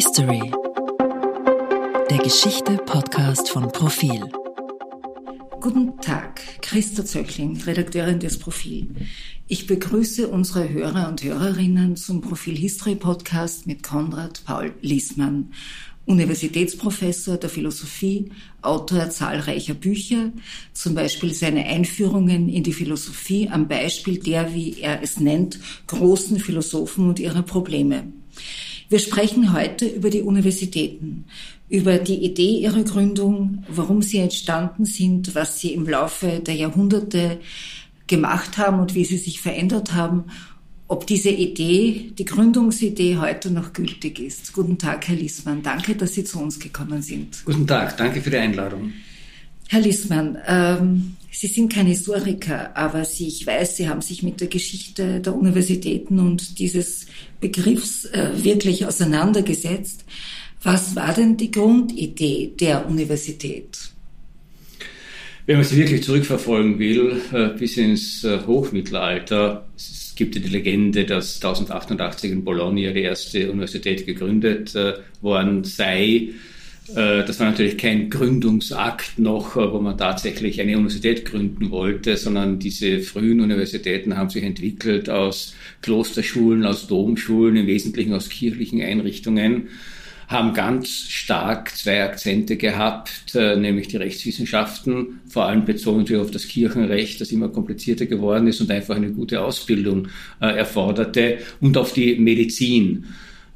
History. Der Geschichte-Podcast von Profil. Guten Tag, Christa Zöchling, Redakteurin des Profil. Ich begrüße unsere Hörer und Hörerinnen zum Profil History Podcast mit Konrad Paul Liesmann, Universitätsprofessor der Philosophie, Autor zahlreicher Bücher, zum Beispiel seine Einführungen in die Philosophie am Beispiel der, wie er es nennt, großen Philosophen und ihrer Probleme. Wir sprechen heute über die Universitäten, über die Idee ihrer Gründung, warum sie entstanden sind, was sie im Laufe der Jahrhunderte gemacht haben und wie sie sich verändert haben, ob diese Idee, die Gründungsidee heute noch gültig ist. Guten Tag, Herr Liesmann. Danke, dass Sie zu uns gekommen sind. Guten Tag, danke für die Einladung. Herr Liesmann, ähm, Sie sind kein Historiker, aber Sie, ich weiß, Sie haben sich mit der Geschichte der Universitäten und dieses Begriffs äh, wirklich auseinandergesetzt. Was war denn die Grundidee der Universität? Wenn man sie wirklich zurückverfolgen will, äh, bis ins äh, Hochmittelalter, es gibt ja die Legende, dass 1088 in Bologna die erste Universität gegründet äh, worden sei. Das war natürlich kein Gründungsakt noch, wo man tatsächlich eine Universität gründen wollte, sondern diese frühen Universitäten haben sich entwickelt aus Klosterschulen, aus Domschulen, im Wesentlichen aus kirchlichen Einrichtungen haben ganz stark zwei Akzente gehabt, äh, nämlich die Rechtswissenschaften, vor allem bezogen natürlich auf das Kirchenrecht, das immer komplizierter geworden ist und einfach eine gute Ausbildung äh, erforderte, und auf die Medizin.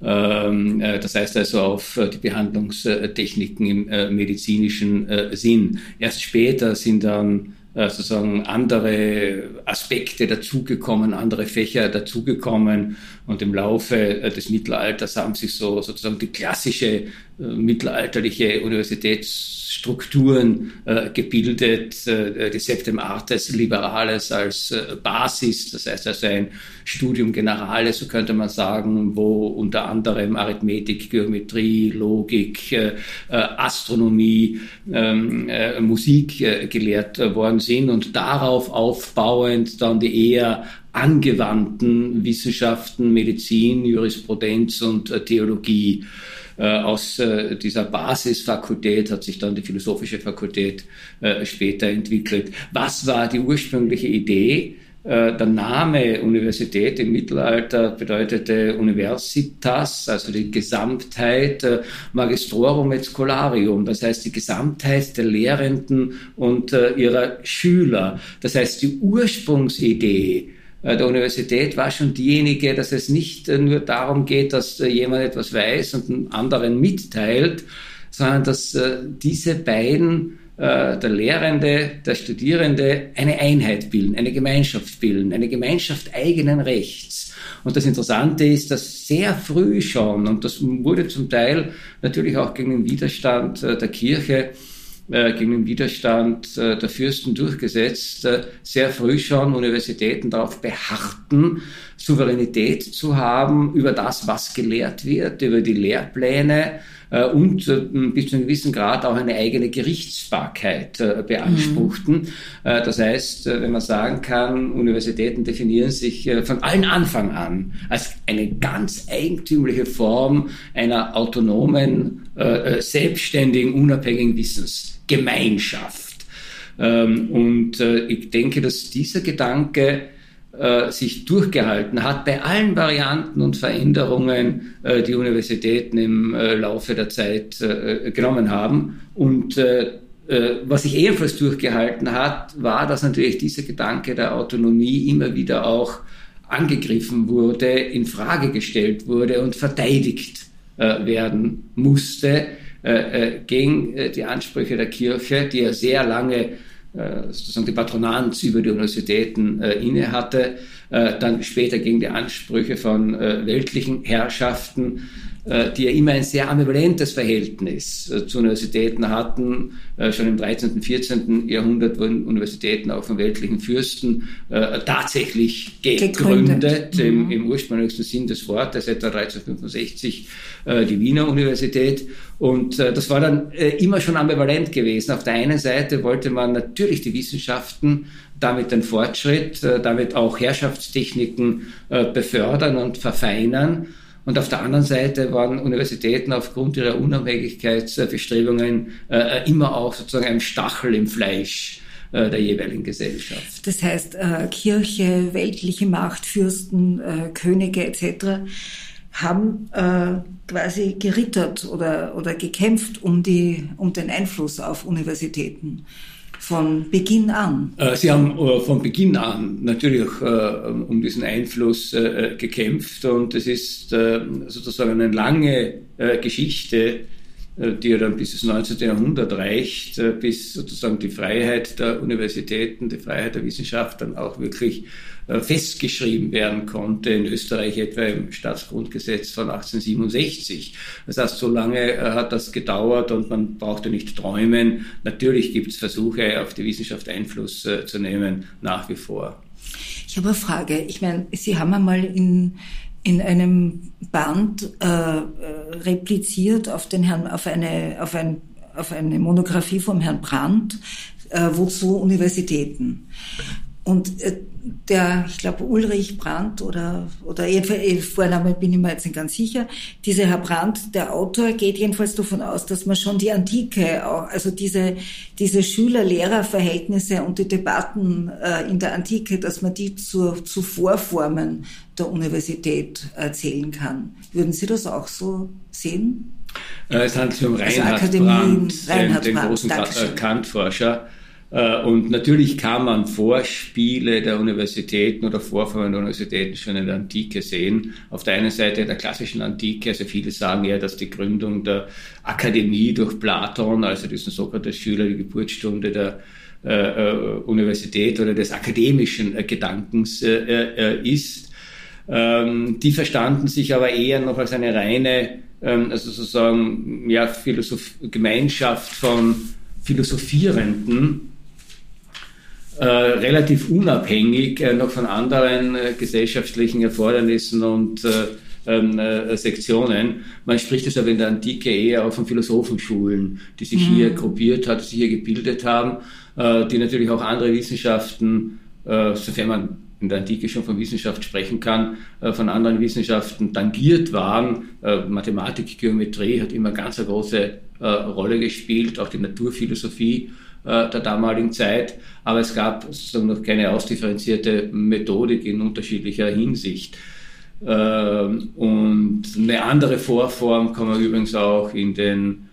Ähm, äh, das heißt also auf die Behandlungstechniken im medizinischen Sinn. Erst später sind dann äh, sozusagen andere Aspekte dazugekommen, andere Fächer dazugekommen und im Laufe äh, des Mittelalters haben sich so sozusagen die klassische äh, mittelalterliche Universitätsstrukturen äh, gebildet, äh, die Septem Artes Liberales als äh, Basis, das heißt also ein Studium Generale, so könnte man sagen, wo unter anderem Arithmetik, Geometrie, Logik, äh, Astronomie, ähm, äh, Musik gelehrt worden sind. Und darauf aufbauend dann die eher angewandten Wissenschaften, Medizin, Jurisprudenz und Theologie äh, aus äh, dieser Basisfakultät hat sich dann die philosophische Fakultät äh, später entwickelt. Was war die ursprüngliche Idee? Der Name Universität im Mittelalter bedeutete Universitas, also die Gesamtheit, Magistrorum et Scholarium, das heißt die Gesamtheit der Lehrenden und ihrer Schüler. Das heißt die Ursprungsidee äh, der Universität war schon diejenige, dass es nicht äh, nur darum geht, dass äh, jemand etwas weiß und einen anderen mitteilt, sondern dass diese beiden, der Lehrende, der Studierende, eine Einheit bilden, eine Gemeinschaft bilden, eine Gemeinschaft eigenen Rechts. Und das Interessante ist, dass sehr früh schon, und das wurde zum Teil natürlich auch gegen den Widerstand der Kirche, äh, gegen den Widerstand äh, der Fürsten durchgesetzt, äh, sehr früh schon Universitäten darauf beharrten, Souveränität zu haben über das, was gelehrt wird, über die Lehrpläne und äh, bis zu einem gewissen Grad auch eine eigene Gerichtsbarkeit äh, beanspruchten. Mhm. das heißt, wenn man sagen kann, Universitäten definieren sich von allen Anfang an als eine ganz eigentümliche Form einer autonomen, selbstständigen, unabhängigen Wissensgemeinschaft. Ähm, und ich denke, dass dieser Gedanke äh, sich durchgehalten hat bei allen Varianten und Veränderungen, äh, die Universitäten im äh, Laufe der Zeit äh, genommen haben. Und äh, was sich ebenfalls durchgehalten hat, war, dass natürlich dieser Gedanke der Autonomie immer wieder auch angegriffen wurde, in Frage gestellt wurde und verteidigt werden musste gegen die Ansprüche der Kirche, die ja sehr lange sozusagen die Patronanz über die Universitäten äh, inne hatte, äh, dann später gegen die Ansprüche von äh, weltlichen Herrschaften äh, die ja immer ein sehr ambivalentes Verhältnis äh, zu Universitäten hatten. Äh, schon im 13., und 14. Jahrhundert wurden Universitäten auch von weltlichen Fürsten tatsächlich gegründet, im, mhm. im, ursprünglichsten Sinn des Wortes, etwa 1365 die Wiener Universität. Und das war dann immer schon ambivalent gewesen. Auf der einen Seite wollte man natürlich die Wissenschaften damit den Fortschritt, damit auch Herrschaftstechniken befördern und verfeinern. Und auf der anderen Seite waren Universitäten aufgrund ihrer Unabhängigkeitsbestrebungen äh, immer auch sozusagen ein Stachel im Fleisch äh, der jeweiligen Gesellschaft. Das heißt, äh, Kirche, weltliche Macht, Fürsten, äh, Könige etc. haben äh, quasi gerittert oder, oder gekämpft um, die, um den Einfluss auf Universitäten von Beginn an? Äh, Sie haben äh, von Beginn an natürlich äh, um diesen Einfluss gekämpft und es ist sozusagen eine lange Geschichte, die ja dann bis ins 19. Jahrhundert reicht, bis sozusagen die Freiheit der Universitäten, die Freiheit der Wissenschaft dann auch wirklich festgeschrieben werden konnte, in Österreich etwa im Staatsgrundgesetz von 1867. Das heißt, so lange äh, hat das gedauert und man brauchte nicht träumen. Natürlich gibt es Versuche, auf die Wissenschaft Einfluss äh, zu nehmen, nach wie vor. Ich habe eine Frage. Ich meine, Sie haben einmal in, in einem Band äh, repliziert auf den Herrn, auf eine, auf ein, auf eine Monographie vom Herrn Brandt, äh, wozu Universitäten. Und äh, der, ich glaube, Ulrich Brandt oder, oder jedenfalls, Vorname bin ich mir jetzt nicht ganz sicher, dieser Herr Brandt, der Autor, geht jedenfalls davon aus, dass man schon die Antike, also diese, diese Schüler-Lehrer-Verhältnisse und die Debatten äh, in der Antike, dass man die zu, zu Vorformen der Universität erzählen kann. Würden Sie das auch so sehen? Äh, es handelt sich um also Reinhard also Brandt, Reinhard den, den großen Kantforscher. Äh, und natürlich kann man Vorspiele der Universitäten oder Vorformen der Universitäten schon in der Antike sehen. Auf der einen Seite der klassischen Antike, also viele sagen ja, dass die Gründung der Akademie durch Platon, also diesen Sokrates-Schüler, die Geburtsstunde der äh, äh Universität oder des akademischen äh, Gedankens äh, äh, ist. Ähm, die verstanden sich aber eher noch als eine reine, ähm, also sozusagen, ja, Philosoph Gemeinschaft von Philosophierenden, äh, relativ unabhängig äh, noch von anderen äh, gesellschaftlichen Erfordernissen und äh, ähm, äh, Sektionen. Man spricht es aber in der Antike eher auch von Philosophenschulen, die sich mhm. hier gruppiert hat, die sich hier gebildet haben, äh, die natürlich auch andere Wissenschaften, sofern man in der Antike schon von Wissenschaft sprechen kann, von anderen Wissenschaften tangiert waren. Mathematik, Geometrie hat immer ganz eine große Rolle gespielt, auch die Naturphilosophie der damaligen Zeit, aber es gab sozusagen noch keine ausdifferenzierte Methodik in unterschiedlicher Hinsicht. Ähm, und eine andere Vorform kann man übrigens auch in den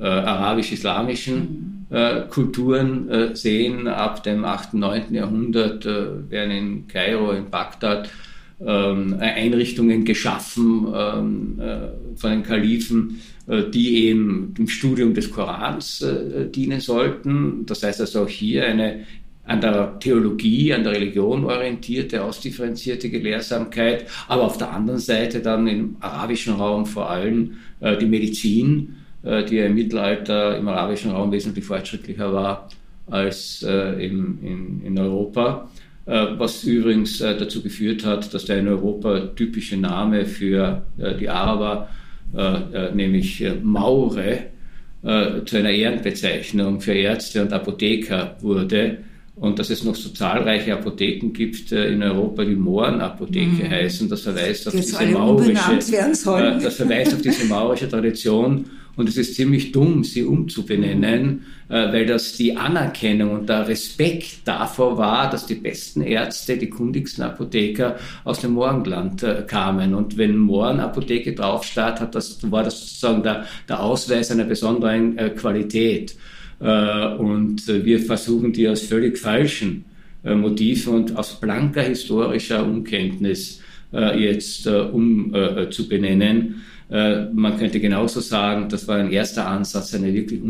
äh, arabisch-islamischen äh, Kulturen äh, sehen. Ab dem 8., 9. Jahrhundert äh, werden in Kairo, in Bagdad ähm, Einrichtungen geschaffen ähm, äh, von den Kalifen, äh, die eben dem Studium des Korans äh, dienen sollten. Das heißt also auch hier eine an der Theologie, an der Religion orientierte, ausdifferenzierte Gelehrsamkeit, aber auf der anderen Seite dann im arabischen Raum vor allem äh, die Medizin, äh, die ja im Mittelalter im arabischen Raum wesentlich fortschrittlicher war als äh, im, in, in Europa. Äh, was übrigens dazu geführt hat, dass der in Europa typische Name für die Araber äh, äh, nämlich äh, Maure, zu einer Ehrenbezeichnung für Ärzte und Apotheker wurde und dass es noch so zahlreiche Apotheken gibt in Europa, die Mohrenapotheke mhm. heißen. Das verweist auf diese maurische, das verweist auf diese maurische Tradition und es ist ziemlich dumm, sie umzubenennen, äh, weil das die Anerkennung und der Respekt davor war, dass die besten Ärzte, die kundigsten Apotheker aus dem Morgenland äh, kamen. Und wenn Mohrenapotheke drauf stand, hat das, war das sozusagen der, der Ausweis einer besonderen äh, Qualität. Und wir versuchen die aus völlig falschen Motiven und aus blanker historischer Unkenntnis jetzt umzubenennen. Äh, man könnte genauso sagen, das war ein erster Ansatz eine wirklich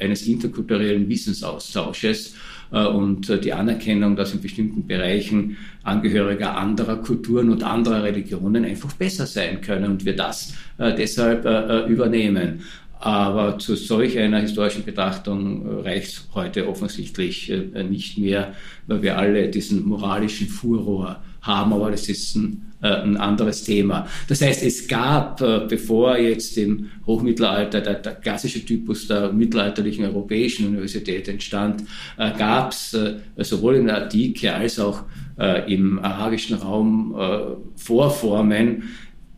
eines interkulturellen Wissensaustausches äh, und äh, die Anerkennung, dass in bestimmten Bereichen Angehöriger anderer Kulturen und anderer Religionen einfach besser sein können und wir das deshalb übernehmen. Aber zu solch einer historischen Betrachtung reicht heute offensichtlich nicht mehr, weil wir alle diesen moralischen Furor haben, aber das ist ein äh, ein anderes Thema. Das heißt, es gab, äh, bevor jetzt im Hochmittelalter der, der klassische Typus der mittelalterlichen europäischen Universität entstand, äh, gab es sowohl in der Antike als auch im arabischen Raum Vorformen,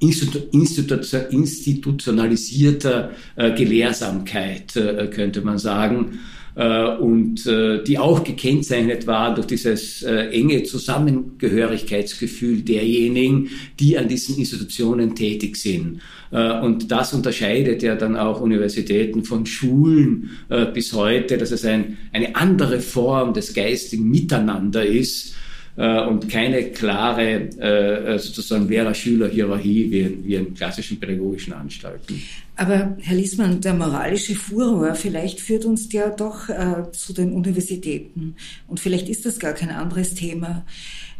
institutionalisierter Gelehrsamkeit, könnte man sagen äh, und äh, die auch gekennzeichnet war durch dieses äh, enge Zusammengehörigkeitsgefühl derjenigen, die an diesen Institutionen tätig sind. Und das unterscheidet ja dann auch Universitäten von Schulen bis heute, dass es ein, eine andere Form des geistigen Miteinander ist, äh, und keine klare äh, sozusagen Lehrer-Schüler-Hierarchie wie, wie in klassischen pädagogischen Anstalten. Aber Herr Liesmann, der moralische Furor, vielleicht führt uns der doch äh, zu den Universitäten und vielleicht ist das gar kein anderes Thema.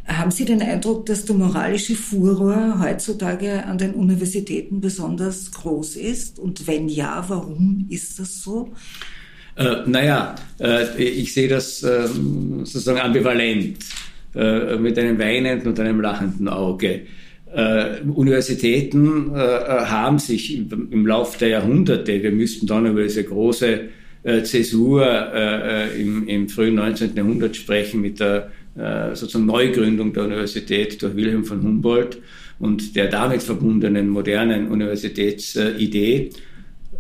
Haben Sie den Eindruck, dass der moralische Furor heutzutage an den Universitäten besonders groß ist? Und wenn ja, warum ist das so? Äh, naja, äh, ich sehe das äh, sozusagen ambivalent. Äh, mit einem weinenden und einem lachenden Auge. Äh, Universitäten äh, haben sich im, im Laufe der Jahrhunderte, wir müssten dann über diese große äh, Zäsur äh, im, im, frühen 19. Jahrhundert sprechen mit der äh, sozusagen Neugründung der Universität durch Wilhelm von Humboldt und der damit verbundenen modernen Universitätsidee.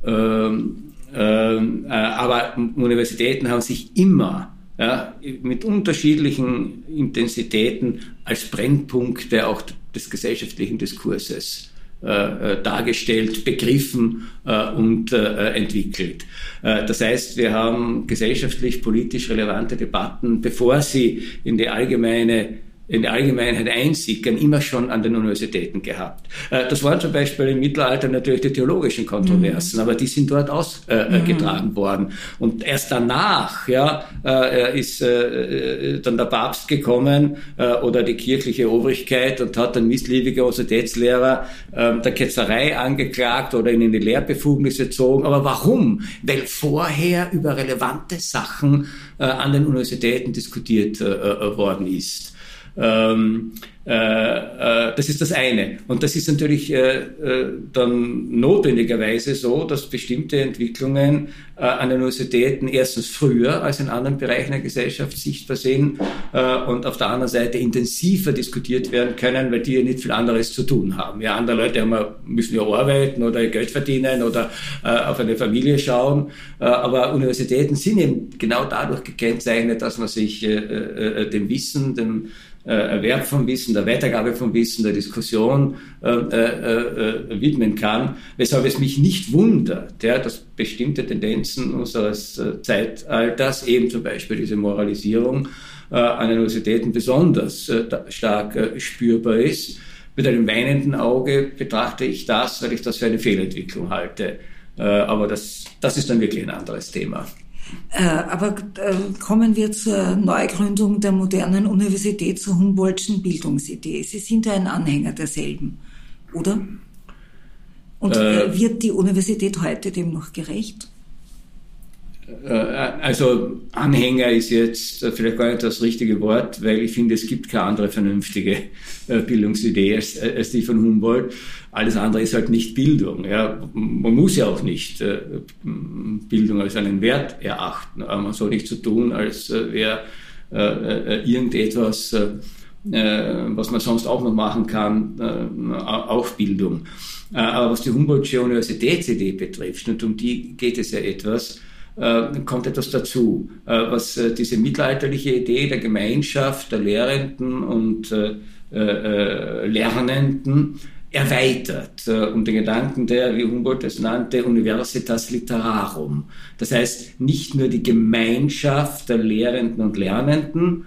Ähm, ähm, aber Universitäten haben sich immer ja, mit unterschiedlichen Intensitäten als Brennpunkte auch des gesellschaftlichen Diskurses äh, äh, dargestellt, begriffen äh, und äh, entwickelt. Äh, das heißt, wir haben gesellschaftlich, politisch relevante Debatten, bevor sie in die allgemeine in der Allgemeinheit einsickern, immer schon an den Universitäten gehabt. Äh, das waren zum Beispiel im Mittelalter natürlich die theologischen Kontroversen, mhm. aber die sind dort ausgetragen mhm. worden. Und erst danach ja, äh, ist äh, dann der Papst gekommen oder die kirchliche Obrigkeit und hat den missliebigen Universitätslehrer ähm, der Ketzerei angeklagt oder ihn in die Lehrbefugnisse gezogen. Aber warum? Weil vorher über relevante Sachen an den Universitäten diskutiert worden ist. Ähm, äh, äh, das ist das eine. Und das ist natürlich äh, äh, dann notwendigerweise so, dass bestimmte Entwicklungen äh, an den Universitäten erstens früher als in anderen Bereichen der Gesellschaft sichtbar sind äh, und auf der anderen Seite intensiver diskutiert werden können, weil die ja nicht viel anderes zu tun haben. Ja, andere Leute haben, müssen ja arbeiten oder Geld verdienen oder auf eine Familie schauen. aber Universitäten sind eben genau dadurch gekennzeichnet, dass man sich dem Wissen, dem äh, Erwerb von Wissen, der Weitergabe von Wissen, der Diskussion äh, äh, äh, widmen kann, weshalb es mich nicht wundert, ja, dass bestimmte Tendenzen unseres äh, Zeitalters, eben zum Beispiel diese Moralisierung äh, an Universitäten besonders stark spürbar ist. Mit einem weinenden Auge betrachte ich das, weil ich das für eine Fehlentwicklung halte. aber das, das ist dann wirklich ein anderes Thema. Äh, aber äh, kommen wir zur Neugründung der modernen Universität zur Humboldtschen Bildungsidee. Sie sind ja ein Anhänger derselben, oder? Und äh, wird die Universität heute dem noch gerecht? Äh, also Anhänger ist jetzt vielleicht gar nicht das richtige Wort, weil ich finde, es gibt keine andere vernünftige äh, Bildungsidee als, als die von Humboldt. Alles andere ist halt nicht Bildung. Ja. Man muss ja auch nicht äh, Bildung als einen Wert erachten. Aber man soll nicht so tun, als wäre irgendetwas, was man sonst auch noch machen kann, auch Bildung. Aber was die Humboldtsche Universitätsidee betrifft, und um die geht es ja etwas, äh, kommt etwas dazu, äh, was äh, diese mittelalterliche Idee der Gemeinschaft der Lehrenden und Lernenden erweitert um den Gedanken der, wie Humboldt es nannte, Universitas Literarum. Das heißt, nicht nur die Gemeinschaft der Lehrenden und Lernenden,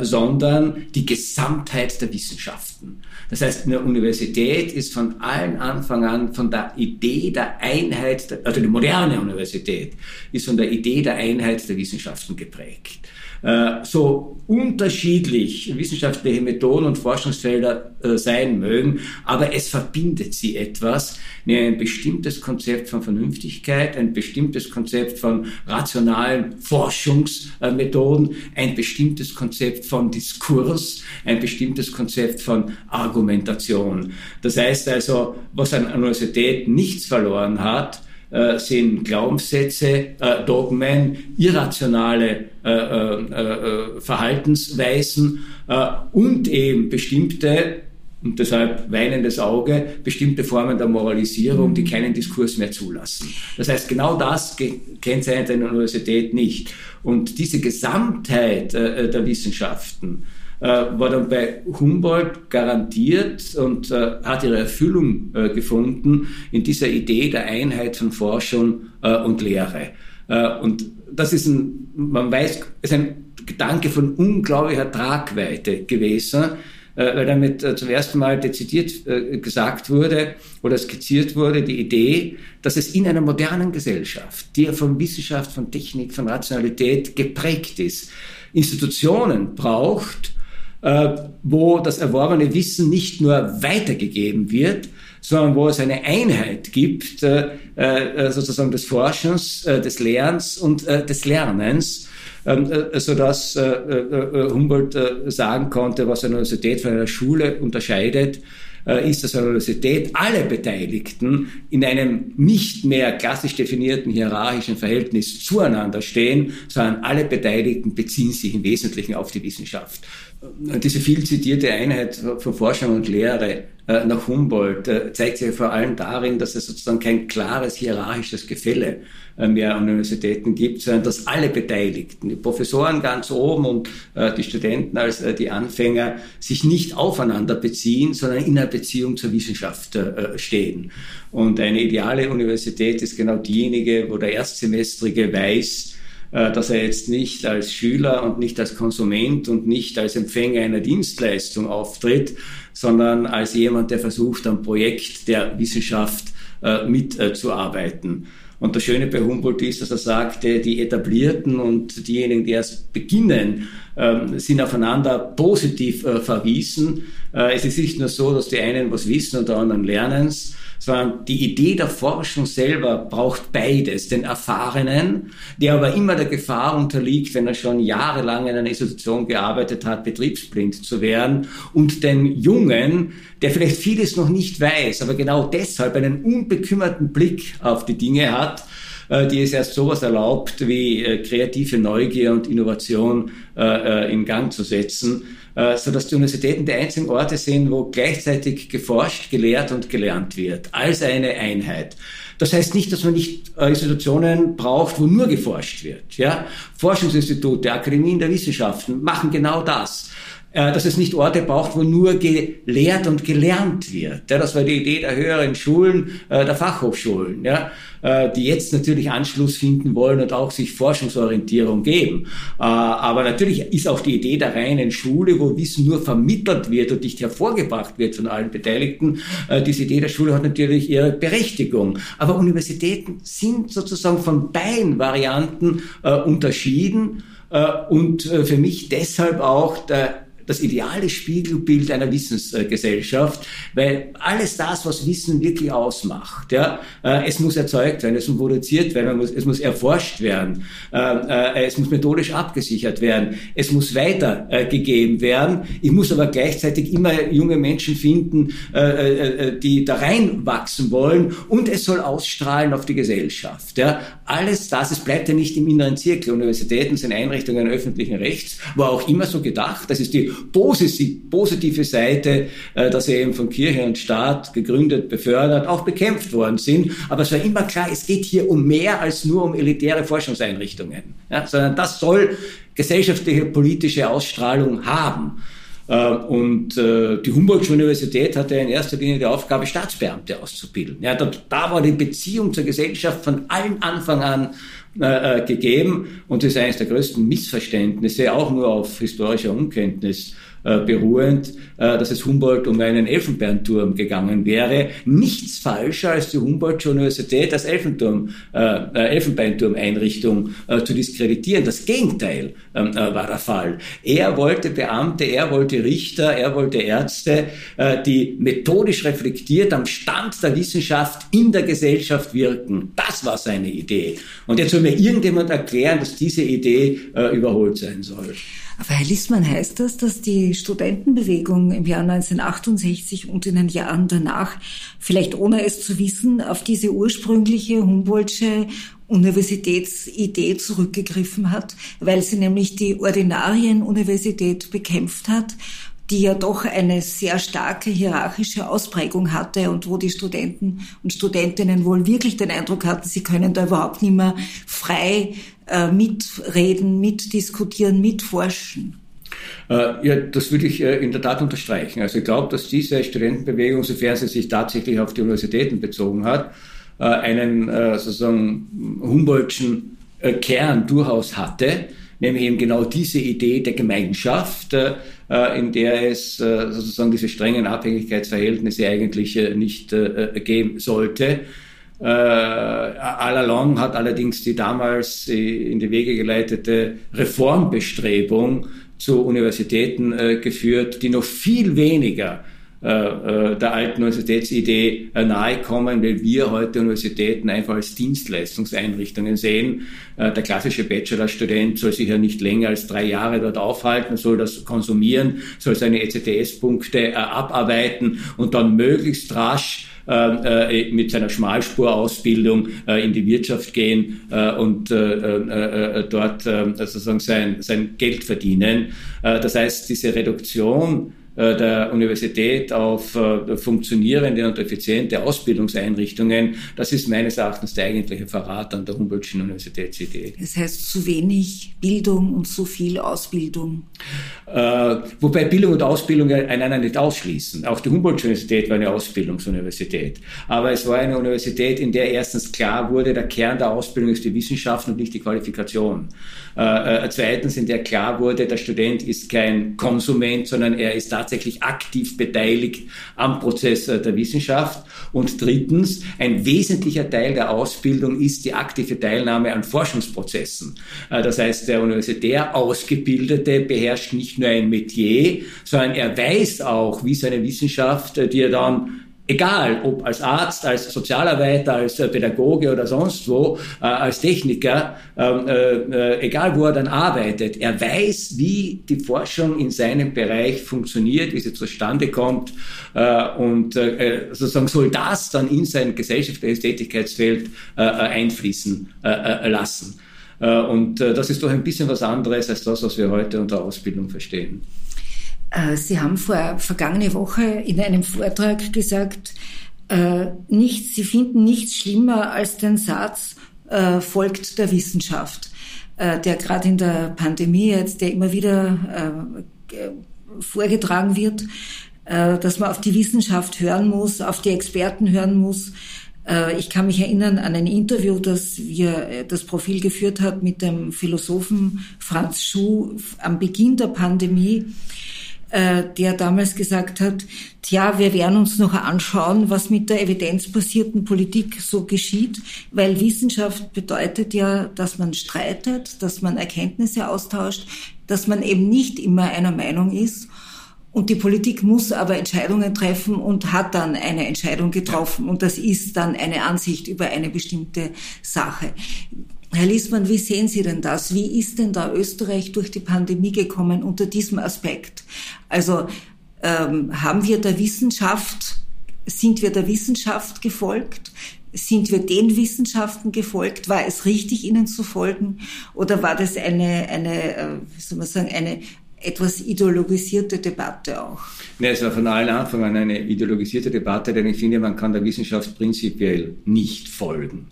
sondern die Gesamtheit der Wissenschaften. Das heißt, eine Universität ist von allen Anfang an von der Idee der Einheit, also die moderne Universität ist von der Idee der Einheit der Wissenschaften geprägt. Äh, so unterschiedlich wissenschaftliche Methoden und Forschungsfelder äh, sein mögen, aber es verbindet sie etwas, ein bestimmtes Konzept von Vernünftigkeit, ein bestimmtes Konzept von rationalen Forschungsmethoden, ein bestimmtes Konzept von Diskurs, ein bestimmtes Konzept von Argumentation. Das heißt also, was an Universität nichts verloren hat, äh, sind Glaubenssätze, äh, Dogmen, irrationale äh, äh, äh Verhaltensweisen äh, und eben bestimmte und deshalb weinendes Auge, bestimmte Formen der Moralisierung, die keinen Diskurs mehr zulassen. Das heißt, genau das kennzeichnet eine Universität nicht. Und diese Gesamtheit der Wissenschaften äh, war dann bei Humboldt garantiert und äh, hat ihre Erfüllung äh, gefunden in dieser Idee der Einheit von Forschung äh, und Lehre. Äh, und das ist ein, man weiß, ist ein Gedanke von unglaublicher Tragweite gewesen äh, weil damit zum ersten Mal dezidiert gesagt wurde oder skizziert wurde, die Idee, dass es in einer modernen Gesellschaft, die von Wissenschaft, von Technik, von Rationalität geprägt ist, Institutionen braucht, wo das erworbene Wissen nicht nur weitergegeben wird, sondern wo es eine Einheit gibt, sozusagen des Forschens, des Lernens und des Lernens, ähm, äh, sodass äh, äh, Humboldt sagen konnte, was eine Universität von einer Schule unterscheidet, ist, eine Universität alle Beteiligten in einem nicht mehr klassisch definierten hierarchischen Verhältnis zueinander stehen, sondern alle Beteiligten beziehen sich im Wesentlichen auf die Wissenschaft. Diese viel zitierte Einheit von Forschung und Lehre nach Humboldt zeigt sich vor allem darin, dass es sozusagen kein klares hierarchisches Gefälle äh, mehr Universitäten gibt, sondern dass alle Beteiligten, die Professoren ganz oben und äh, die Studenten als äh, die Anfänger, sich nicht aufeinander beziehen, sondern in einer Beziehung zur Wissenschaft stehen. Und eine ideale Universität ist genau diejenige, wo der Erstsemestrige weiß, dass er jetzt nicht als Schüler und nicht als Konsument und nicht als Empfänger einer Dienstleistung auftritt, sondern als jemand, der versucht, am Projekt der Wissenschaft mitzuarbeiten. Und das Schöne bei Humboldt ist, dass er sagte, die Etablierten und diejenigen, die erst beginnen, ähm, sind aufeinander positiv äh, verwiesen. Äh, es ist nicht nur so, dass die einen was wissen und die anderen lernen es, sondern die Idee der Forschung selber braucht beides. Den Erfahrenen, der aber immer der Gefahr unterliegt, wenn er schon jahrelang in einer Institution gearbeitet hat, betriebsblind zu werden, und den Jungen, der vielleicht vieles noch nicht weiß, aber genau deshalb einen unbekümmerten Blick auf die Dinge hat, die es erst sowas erlaubt, wie äh, kreative Neugier und Innovation äh, in Gang zu setzen äh, sodass die Universitäten die einzigen Orte sind, wo gleichzeitig geforscht, gelehrt und gelernt wird, als eine Einheit. Das heißt nicht, dass man nicht äh, Institutionen braucht, wo nur geforscht wird. Ja? Forschungsinstitute, Akademien der Wissenschaften machen genau das. Äh, dass es nicht Orte braucht, wo nur gelehrt und gelernt wird. Ja, das war die Idee der höheren Schulen, äh, der Fachhochschulen, ja, äh, die jetzt natürlich Anschluss finden wollen und auch sich Forschungsorientierung geben. Aber natürlich ist auch die Idee der reinen Schule, wo Wissen nur vermittelt wird und nicht hervorgebracht wird von allen Beteiligten. Diese Idee der Schule hat natürlich ihre Berechtigung. Aber Universitäten sind sozusagen von beiden Varianten unterschieden und für mich deshalb auch der das ideale Spiegelbild einer Wissensgesellschaft, weil alles das, was Wissen wirklich ausmacht, ja, äh, es muss erzeugt werden, es muss produziert werden, es muss erforscht werden, äh, äh, es muss methodisch abgesichert werden, es muss weitergegeben werden. Ich muss aber gleichzeitig immer junge Menschen finden, die da reinwachsen wollen und es soll ausstrahlen auf die Gesellschaft. Ja. Alles das, es bleibt ja nicht im inneren Zirkel. Universitäten sind Einrichtungen öffentlichen Rechts, war auch immer so gedacht, das ist die positive Seite, äh, dass sie eben von Kirche und Staat gegründet, befördert, auch bekämpft worden sind. Aber es war immer klar, es geht hier um mehr als nur um elitäre Forschungseinrichtungen, ja, sondern das soll gesellschaftliche, politische Ausstrahlung haben. Äh, und äh, die Humboldt-Universität hatte in erster Linie die Aufgabe, Staatsbeamte auszubilden. Ja, da, da war die Beziehung zur Gesellschaft von allen Anfang an äh, äh, gegeben. Und das ist eines der größten Missverständnisse, auch nur auf historischer Unkenntnis äh, beruhend, äh, dass es Humboldt um einen Elfenbeinturm gegangen wäre. Nichts falscher als die Humboldt-Universität als Elfenturm, äh, Elfenbeinturm-Einrichtung zu diskreditieren. Das Gegenteil ähm, war der Fall. Er wollte Beamte, er wollte Richter, er wollte Ärzte, die methodisch reflektiert am Stand der Wissenschaft in der Gesellschaft wirken. Das war seine Idee. Und jetzt soll mir irgendjemand erklären, dass diese Idee überholt sein soll. Aber Herr Lissmann, heißt das, dass die Studentenbewegung im Jahr 1968 und in den Jahren danach, vielleicht ohne es zu wissen, auf diese ursprüngliche Humboldtsche Universitätsidee zurückgegriffen hat, weil sie nämlich die Ordinarienuniversität bekämpft hat, die ja doch eine sehr starke hierarchische Ausprägung hatte und wo die Studenten und Studentinnen wohl wirklich den Eindruck hatten, sie können da überhaupt nicht mehr frei äh, mitreden, mitdiskutieren, mitforschen. Äh, ja, das würde ich äh, in der Tat unterstreichen. Also ich glaube, dass diese Studentenbewegung, sofern sie sich tatsächlich auf die Universitäten bezogen hat, einen sozusagen Humboldtschen Kern durchaus hatte nämlich eben genau diese Idee der Gemeinschaft, in der es sozusagen diese strengen Abhängigkeitsverhältnisse eigentlich nicht geben sollte. Äh, allalong hat allerdings die damals in die Wege geleitete Reformbestrebung zu Universitäten äh, geführt, die noch viel weniger äh, äh, der alten Universitätsidee äh, nahe kommen, weil wir heute Universitäten einfach als Dienstleistungseinrichtungen sehen. Der klassische Bachelorstudent soll sich ja nicht länger als drei Jahre dort aufhalten, soll das konsumieren, soll seine ECTS-Punkte abarbeiten und dann möglichst rasch mit seiner Schmalspurausbildung in die Wirtschaft gehen und dort sozusagen sein, sein Geld verdienen. Das heißt, diese Reduktion äh, der Universität auf äh, funktionierende und effiziente Ausbildungseinrichtungen, das ist meines Erachtens der eigentliche Verrat an der Humboldtschen Universitätsidee. Das heißt zu wenig Bildung und zu viel Ausbildung. Äh, wobei Bildung und Ausbildung einander nicht ausschließen. Auch die Humboldtsche Universität war eine Ausbildungsuniversität. Aber es war eine Universität, in der erstens klar wurde, der Kern der Ausbildung ist die Wissenschaft und nicht die Qualifikation. Äh, äh, zweitens, in der klar wurde, der Student ist kein Konsument, sondern er ist tatsächlich aktiv beteiligt am Prozess äh, der Wissenschaft. Und drittens, ein wesentlicher Teil der Ausbildung ist die aktive Teilnahme an Forschungsprozessen. Äh, das heißt, der universitär Ausgebildete beherrscht nicht nur ein Metier, sondern er weiß auch, wie seine Wissenschaft, äh, die er dann egal ob als Arzt, als Sozialarbeiter, als äh, Pädagoge oder sonst wo, äh, als Techniker, ähm, äh, egal wo er dann arbeitet, er weiß, wie die Forschung in seinem Bereich funktioniert, wie sie zustande kommt und sozusagen soll das dann in sein gesellschaftliches Tätigkeitsfeld einfließen lassen. Und das ist doch ein bisschen was anderes als das, was wir heute unter Ausbildung verstehen. Äh, Sie haben vor vergangene Woche in einem Vortrag gesagt, äh, nichts, Sie finden nichts schlimmer als den Satz, äh, folgt der Wissenschaft, der gerade in der Pandemie jetzt, der immer wieder vorgetragen wird, dass man auf die Wissenschaft hören muss, auf die Experten hören muss. Ich kann mich erinnern an ein Interview, das wir das Profil geführt hat mit dem Philosophen Franz Schuh am Beginn der Pandemie äh, der damals gesagt hat, tja, wir werden uns noch anschauen, was mit der evidenzbasierten Politik so geschieht, weil Wissenschaft bedeutet ja, dass man streitet, dass man Erkenntnisse austauscht, dass man eben nicht immer einer Meinung ist. Und die Politik muss aber Entscheidungen treffen und hat dann eine Entscheidung getroffen. Und das ist dann eine Ansicht über eine bestimmte Sache. Herr Liesmann, wie sehen Sie denn das? Wie ist denn da Österreich durch die Pandemie gekommen unter diesem Aspekt? Also ähm, haben wir der Wissenschaft, sind wir der Wissenschaft gefolgt? Sind wir den Wissenschaften gefolgt? War es richtig, ihnen zu folgen? Oder war das eine, eine äh, wie soll man sagen, eine etwas ideologisierte Debatte auch? Ne, es war von allen Anfang an eine ideologisierte Debatte, denn ich finde, man kann der Wissenschaft prinzipiell nicht folgen.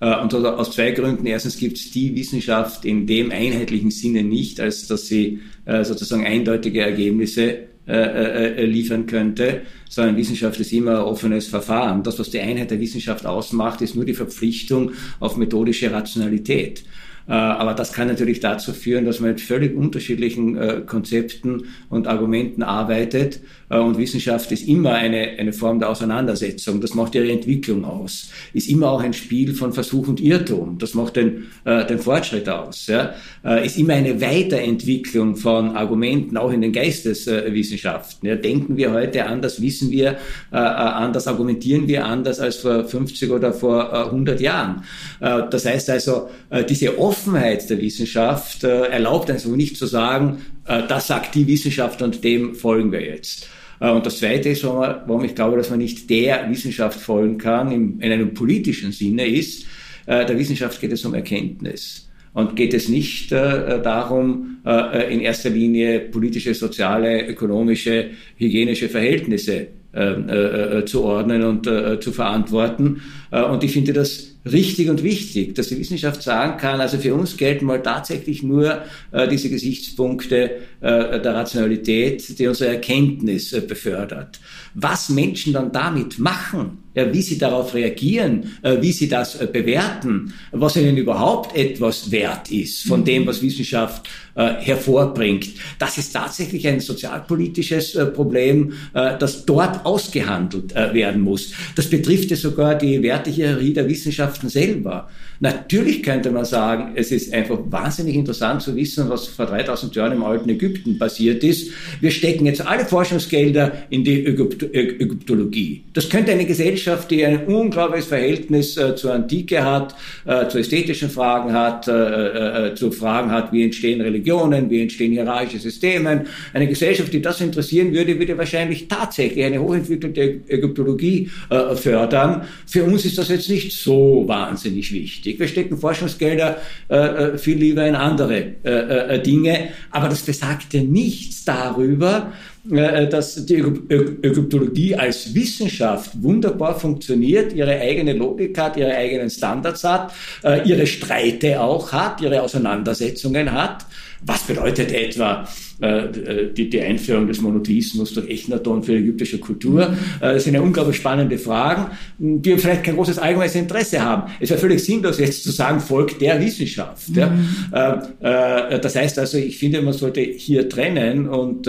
Äh, und aus zwei Gründen. Erstens gibt es die Wissenschaft in dem einheitlichen Sinne nicht, als dass sie äh, sozusagen eindeutige Ergebnisse äh, liefern könnte, sondern Wissenschaft ist immer ein offenes Verfahren. Das, was die Einheit der Wissenschaft ausmacht, ist nur die Verpflichtung auf methodische Rationalität. Aber das kann natürlich dazu führen, dass man mit völlig unterschiedlichen Konzepten und Argumenten arbeitet äh, und Wissenschaft ist immer eine, eine Form der Auseinandersetzung. Das macht ihre Entwicklung aus. Ist immer auch ein Spiel von Versuch und Irrtum. Das macht den, äh, den Fortschritt aus. Ja? Äh, ist immer eine Weiterentwicklung von Argumenten, auch in den Geisteswissenschaften. Ja? Denken wir heute anders, wissen wir äh, äh anders, argumentieren wir anders als vor 50 oder vor äh, 100 Jahren. Äh, das heißt also, äh, diese der Wissenschaft äh, erlaubt also nicht zu sagen, äh, das sagt die Wissenschaft und dem folgen wir jetzt. Äh, und das Zweite ist, warum ich glaube, dass man nicht der Wissenschaft folgen kann, in einem politischen Sinne ist, der Wissenschaft geht es um Erkenntnis. Und geht es nicht äh, darum, äh, in erster Linie politische, soziale, ökonomische, hygienische Verhältnisse ähm, äh, zu ordnen und zu verantworten. Und ich finde das richtig und wichtig, dass die Wissenschaft sagen kann, also für uns gelten mal tatsächlich nur äh, diese Gesichtspunkte äh, der Rationalität, die unsere Erkenntnis äh, befördert. Was Menschen dann damit machen, wie sie darauf reagieren, äh, wie sie das äh, bewerten, was ihnen überhaupt etwas wert ist von dem, was Wissenschaft äh, hervorbringt. Das ist tatsächlich ein sozialpolitisches Problem, das dort ausgehandelt werden muss. Das betrifft ja sogar die Wertehierarchie der Wissenschaften selber. Natürlich könnte man sagen, es ist einfach wahnsinnig interessant zu wissen, was vor 3000 Jahren im alten Ägypten passiert ist. Wir stecken jetzt alle Forschungsgelder in die Ägyptologie. Das könnte eine Gesellschaft, die ein unglaubliches Verhältnis äh, zur Antike hat, äh, zu ästhetischen Fragen hat, äh, äh, zu Fragen hat, wie entstehen Religionen, wie entstehen hierarchische Systeme. Eine Gesellschaft, die das interessieren würde, würde wahrscheinlich tatsächlich eine hochentwickelte Ägyptologie äh, fördern. Für uns ist das jetzt nicht so wahnsinnig wichtig. Wir stecken Forschungsgelder äh, äh, viel lieber in andere äh, äh, Dinge, aber das besagt ja nichts darüber, äh, dass die Ägyptologie als Wissenschaft wunderbar funktioniert, ihre eigene Logik hat, ihre eigenen Standards hat, äh, ihre Streite auch hat, ihre Auseinandersetzungen hat. Was bedeutet etwa äh, die, die Einführung des Monotheismus durch Echnaton für die ägyptische Kultur. Äh, das sind ja unglaublich spannende Fragen, die vielleicht kein großes allgemeines Interesse haben. Es wäre völlig sinnlos, jetzt zu sagen, folgt der Wissenschaft. Mhm. Äh, das heißt also, ich finde, man sollte hier trennen und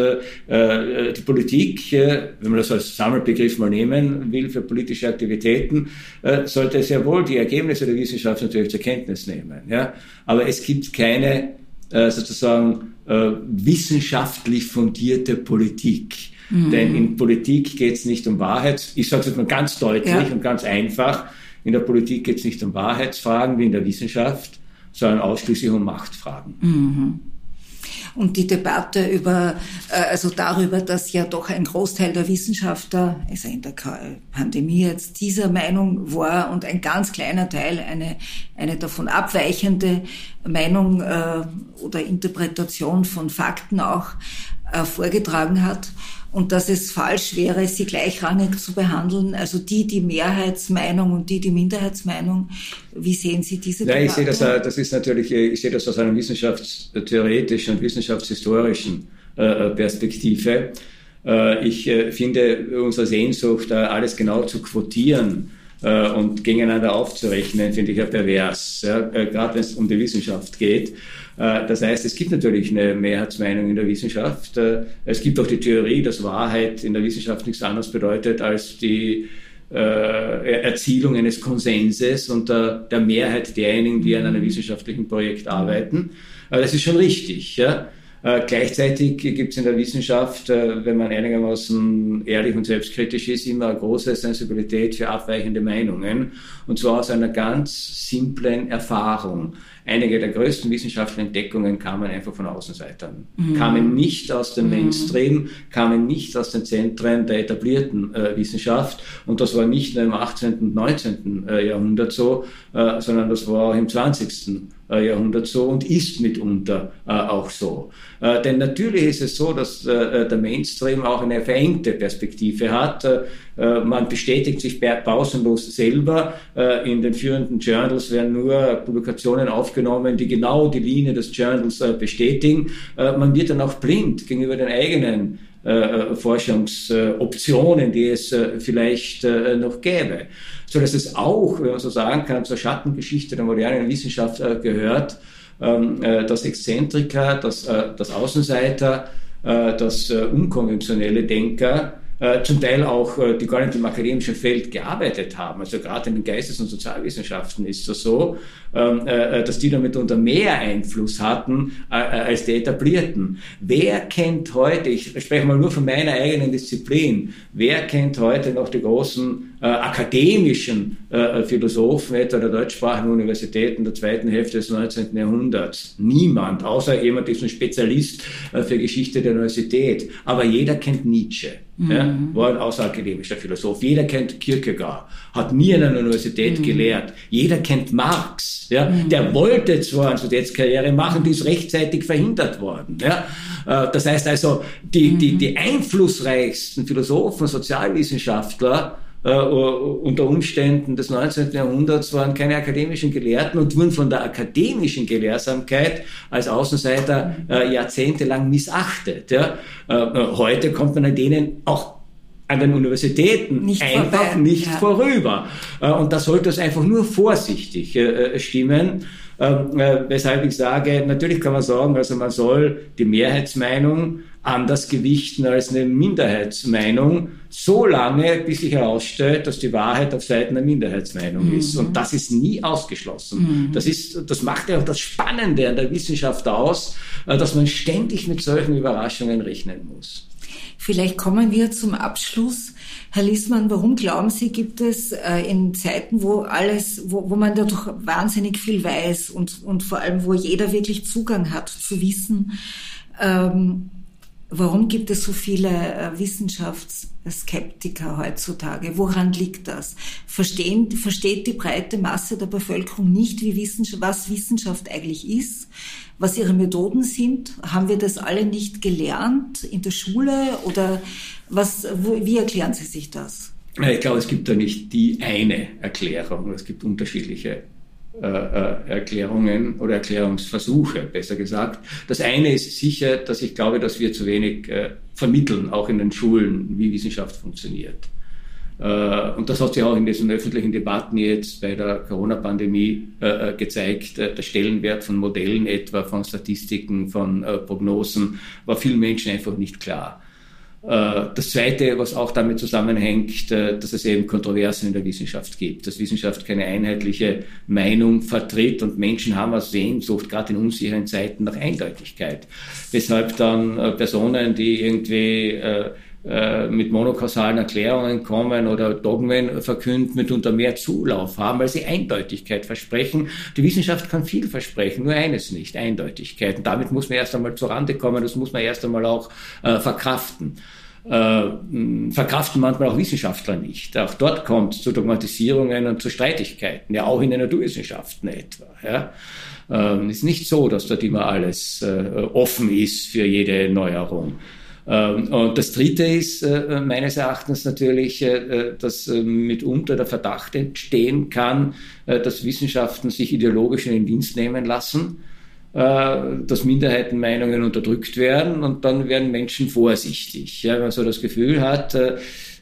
die Politik, wenn man das als Sammelbegriff mal nehmen will für politische Aktivitäten, sollte sehr wohl die Ergebnisse der Wissenschaft natürlich zur Kenntnis nehmen. Ja. Aber es gibt keine sozusagen äh, wissenschaftlich fundierte Politik. Mhm. Denn in Politik geht es nicht um Wahrheit. Ich sage es jetzt mal ganz deutlich ja. und ganz einfach. In der Politik geht es nicht um Wahrheitsfragen wie in der Wissenschaft, sondern ausschließlich um Machtfragen. Mhm und die Debatte über, äh, also darüber, dass ja doch ein Großteil der Wissenschaftler, also in der Pandemie jetzt dieser Meinung war und ein ganz kleiner Teil eine, eine davon abweichende Meinung äh, oder Interpretation von Fakten auch äh, vorgetragen hat und dass es falsch wäre, sie gleichrangig zu behandeln, also die die Mehrheitsmeinung und die die Minderheitsmeinung. Wie sehen Sie diese Debatte? Ja, ich sehe das, äh, das ist natürlich, äh, ich sehe das aus einer wissenschaftstheoretischen und wissenschaftshistorischen äh, Perspektive. Ich finde unsere Sehnsucht, alles genau zu quotieren, und gegeneinander aufzurechnen, finde ich ja pervers, ja, gerade wenn es um die Wissenschaft geht. Äh, das heißt, es gibt natürlich eine Mehrheitsmeinung in der Wissenschaft. Äh, es gibt auch die Theorie, dass Wahrheit in der Wissenschaft nichts anderes bedeutet als die äh, Erzielung eines Konsenses unter der Mehrheit derjenigen, die an einem wissenschaftlichen Projekt arbeiten. Das ist schon richtig. Ja? Gleichzeitig gibt es in der Wissenschaft, wenn man einigermaßen ehrlich und selbstkritisch ist, immer eine große Sensibilität für abweichende Meinungen. Und zwar aus einer ganz simplen Erfahrung einige der größten wissenschaftlichen Entdeckungen kamen einfach von Außenseitern, mhm. kamen nicht aus dem mhm. Mainstream, kamen nicht aus den Zentren der etablierten äh, Wissenschaft. Und das war nicht nur im 18. und 19. Äh, Jahrhundert so, äh, sondern das war auch im 20. Äh, Jahrhundert so und ist mitunter äh, auch so. Äh, denn natürlich ist es so, dass der Mainstream auch eine verengte Perspektive hat. man bestätigt sich pausenlos selber. in den führenden Journals werden nur Publikationen aufgenommen, die genau die Linie des Journals bestätigen. man wird dann auch blind gegenüber den eigenen Forschungsoptionen, die es vielleicht noch gäbe. So dass es auch, wenn man so sagen kann, zur Schattengeschichte der modernen Wissenschaft äh, gehört, ähm, äh, dass Exzentriker, dass, äh, dass Außenseiter, äh, dass äh, unkonventionelle Denker äh, zum Teil auch, äh, die gar nicht im akademischen Feld gearbeitet haben. Also gerade in den Geistes- und Sozialwissenschaften ist das so, ähm, äh, dass die damit unter mehr Einfluss hatten als die etablierten. Wer kennt heute, ich spreche mal nur von meiner eigenen Disziplin, wer kennt heute noch die großen äh, akademischen äh, Philosophen, etwa der deutschsprachigen Universitäten der zweiten Hälfte des 19. Jahrhunderts. Niemand, außer jemand, der ist ein Spezialist äh, für Geschichte der Universität. Aber jeder kennt Nietzsche. Mhm. Ja, war ein außerakademischer Philosoph. Jeder kennt Kierkegaard, hat nie an einer Universität mhm. gelehrt. Jeder kennt Marx. Ja, mhm. Der wollte zwar eine Universitätskarriere machen, die ist rechtzeitig verhindert worden. Ja, äh, das heißt also, die, die, mhm. die einflussreichsten Philosophen, Sozialwissenschaftler, äh, unter Umständen des 19. Jahrhunderts waren keine akademischen Gelehrten und wurden von der akademischen Gelehrsamkeit als Außenseiter äh, jahrzehntelang missachtet. Ja? Äh, äh heute kommt man an denen auch an den Universitäten nicht einfach vorbei. nicht ja. vorüber. Äh, und da sollte es einfach nur vorsichtig äh, stimmen. Ähm, weshalb ich sage, natürlich kann man sagen, also man soll die Mehrheitsmeinung anders gewichten als eine Minderheitsmeinung, so lange, bis sich herausstellt, dass die Wahrheit auf Seiten der Minderheitsmeinung mhm. ist. Und das ist nie ausgeschlossen. Mhm. Das, ist, das macht ja auch das Spannende an der Wissenschaft aus, äh, dass man ständig mit solchen Überraschungen rechnen muss. Vielleicht kommen wir zum Abschluss. Herr Liesmann, warum glauben Sie, gibt es äh, in Zeiten, wo alles, wo, wo man dadurch wahnsinnig viel weiß und, und vor allem, wo jeder wirklich Zugang hat zu Wissen, ähm, Warum gibt es so viele äh, Wissenschaftsskeptiker heutzutage? Woran liegt das? Verstehen, versteht die breite Masse der Bevölkerung nicht, wie Wissenschaft, was Wissenschaft eigentlich ist, was ihre Methoden sind? Haben wir das alle nicht gelernt in der Schule oder was, wie erklären Sie sich das? Ich glaube, es gibt da nicht die eine Erklärung. Es gibt unterschiedliche Erklärungen oder Erklärungsversuche, besser gesagt. Das eine ist sicher, dass ich glaube, dass wir zu wenig äh, vermitteln, auch in den Schulen, wie Wissenschaft funktioniert. Und das hat sich auch in diesen öffentlichen Debatten jetzt bei der Corona-Pandemie gezeigt. Der Stellenwert von Modellen etwa, von Statistiken, von Prognosen war vielen Menschen einfach nicht klar. Äh, das Zweite, was auch damit zusammenhängt, äh, dass es eben Kontroversen in der Wissenschaft gibt, dass Wissenschaft keine einheitliche Meinung vertritt und Menschen haben eine Sehnsucht, gerade in unsicheren Zeiten, nach Eindeutigkeit. Weshalb dann äh, Personen, die irgendwie mit monokausalen Erklärungen kommen oder Dogmen verkünden, mitunter mehr Zulauf haben, weil sie Eindeutigkeit versprechen. Die Wissenschaft kann viel versprechen, nur eines nicht, Eindeutigkeit. Und damit muss man erst einmal zurande kommen, das muss man erst einmal auch äh, verkraften äh, verkraften manchmal auch Wissenschaftler nicht. Auch dort kommt es zu Dogmatisierungen und zu Streitigkeiten, ja auch in den Naturwissenschaften etwa. Ja. Ähm, ist nicht so, dass dort immer alles äh, offen ist für jede Neuerung. Ähm, und das Dritte ist äh, meines Erachtens natürlich, äh, äh dass äh, mitunter der Verdacht entstehen kann, äh, dass Wissenschaften sich ideologisch in den Dienst nehmen lassen äh, dass Minderheitenmeinungen unterdrückt werden und dann werden Menschen vorsichtig. Wenn man so das Gefühl hat,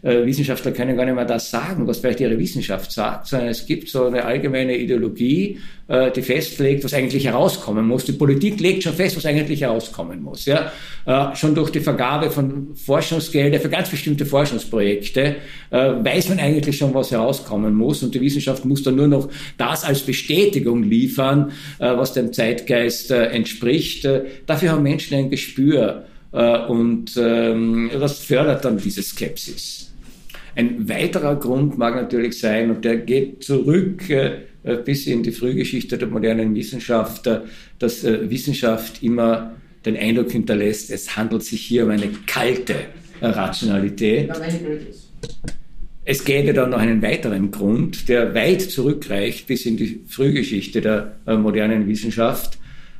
äh, Wissenschaftler können gar nicht mehr das sagen, was vielleicht ihre Wissenschaft sagt, sondern es gibt so eine allgemeine Ideologie, äh, die festlegt, was eigentlich herauskommen muss. Die Politik legt schon fest, was eigentlich herauskommen muss. Ja? Äh, schon durch die Vergabe von Forschungsgelder für ganz bestimmte Forschungsprojekte äh, weiß man eigentlich schon, was herauskommen muss. Und die Wissenschaft muss dann nur noch das als Bestätigung liefern, was dem Zeitgeist entspricht. Dafür haben Menschen ein Gespür. Und ähm, das fördert dann diese Skepsis. Ein weiterer Grund mag natürlich sein, und der geht zurück äh, bis in die Frühgeschichte der modernen Wissenschaft, äh, dass äh, Wissenschaft immer den Eindruck hinterlässt, es handelt sich hier um eine kalte Rationalität. Es gäbe dann noch einen weiteren Grund, der weit zurückreicht bis in die Frühgeschichte der modernen Wissenschaft.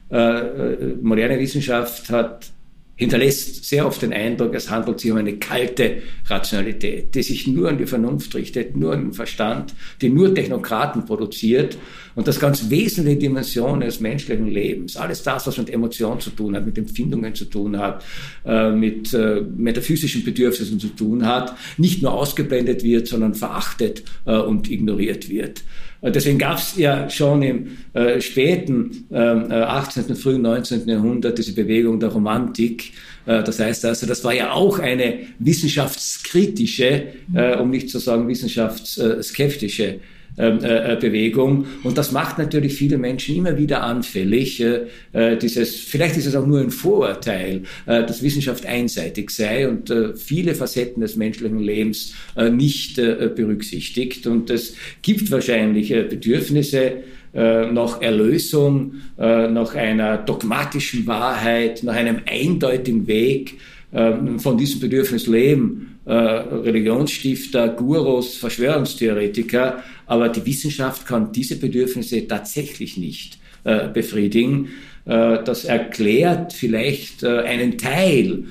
moderne Wissenschaft hat hinterlässt sehr oft den Eindruck, es handelt sich um eine kalte Rationalität, die sich nur an die Vernunft richtet, nur an den Verstand, die nur Technokraten produziert und das ganz wesentliche Dimension des menschlichen Lebens, alles das, was mit Emotionen zu tun hat, mit Empfindungen zu tun hat, äh, mit äh, metaphysischen Bedürfnissen zu tun hat, nicht nur ausgeblendet wird, sondern verachtet äh, und ignoriert wird. Deswegen gab es ja schon im äh, späten äh, 18., frühen 19. Jahrhundert diese Bewegung der Romantik. Äh, das heißt also, das war ja auch eine wissenschaftskritische, äh, um nicht zu sagen wissenschaftsskeptische ähm, äh, Bewegung. Und das macht natürlich viele Menschen immer wieder anfällig. Äh, dieses, vielleicht ist es auch nur ein Vorurteil, äh, dass Wissenschaft einseitig sei und äh, viele Facetten des menschlichen Lebens äh, nicht äh, berücksichtigt. Und es gibt wahrscheinlich Bedürfnisse, nach Erlösung, nach einer dogmatischen Wahrheit, nach einem eindeutigen Weg, von diesem Bedürfnis leben äh, Religionsstifter, Gurus, Verschwörungstheoretiker, aber die Wissenschaft kann diese Bedürfnisse tatsächlich nicht äh, befriedigen. Äh, das erklärt vielleicht einen Teil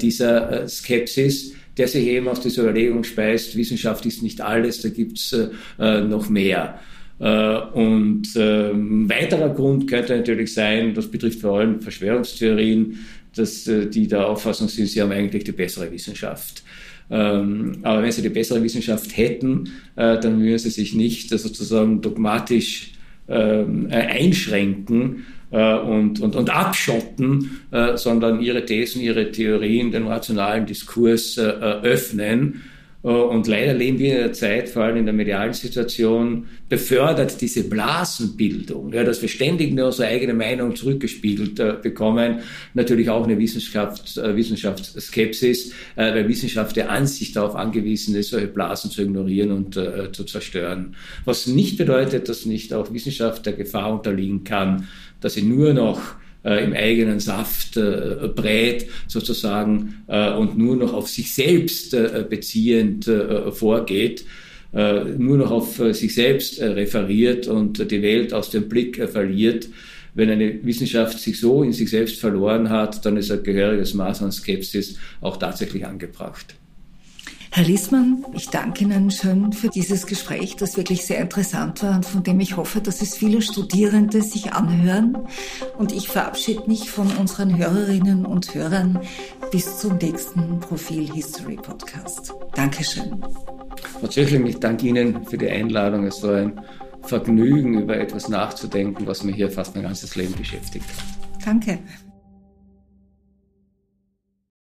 dieser Skepsis, der sich eben aus dieser Überlegung speist, Wissenschaft ist nicht alles, da gibt's noch mehr. Und ähm, weiterer Grund könnte natürlich sein, das betrifft vor allem Verschwörungstheorien, dass die der Auffassung sind, sie haben eigentlich die bessere Wissenschaft. Ähm, aber wenn sie die bessere Wissenschaft hätten, äh, dann würden sie sich nicht äh, sozusagen dogmatisch ähm, äh, einschränken und, und, und abschotten, sondern ihre Thesen, ihre Theorien dem rationalen Diskurs öffnen äh, und leider leben wir in einer Zeit, vor allem in der medialen Situation, befördert diese Blasenbildung, ja, dass wir ständig nur unsere eigene Meinung zurückgespiegelt äh, bekommen, natürlich auch eine Wissenschaft, äh, Wissenschaftsskepsis, äh, weil Wissenschaft der Ansicht darauf angewiesen ist, solche Blasen zu ignorieren und äh, zu zerstören. Was nicht bedeutet, dass nicht auch Wissenschaft der Gefahr unterliegen kann, dass sie nur noch äh, im eigenen Saft äh, brät sozusagen äh, und nur noch auf sich selbst äh, beziehend äh, vorgeht, äh, nur noch auf sich selbst referiert und die Welt aus dem Blick verliert. Wenn eine Wissenschaft sich so in sich selbst verloren hat, dann ist ein gehöriges Maß an Skepsis auch tatsächlich angebracht. Herr Liesmann, ich danke Ihnen schön für dieses Gespräch, das wirklich sehr interessant war und von dem ich hoffe, dass es viele Studierende sich anhören. Und ich verabschiede mich von unseren Hörerinnen und Hörern bis zum nächsten Profil History Podcast. Dankeschön. Frau Zöchling, ich danke Ihnen für die Einladung. Es war ein Vergnügen, über etwas nachzudenken, was mich hier fast mein ganzes Leben beschäftigt. Danke.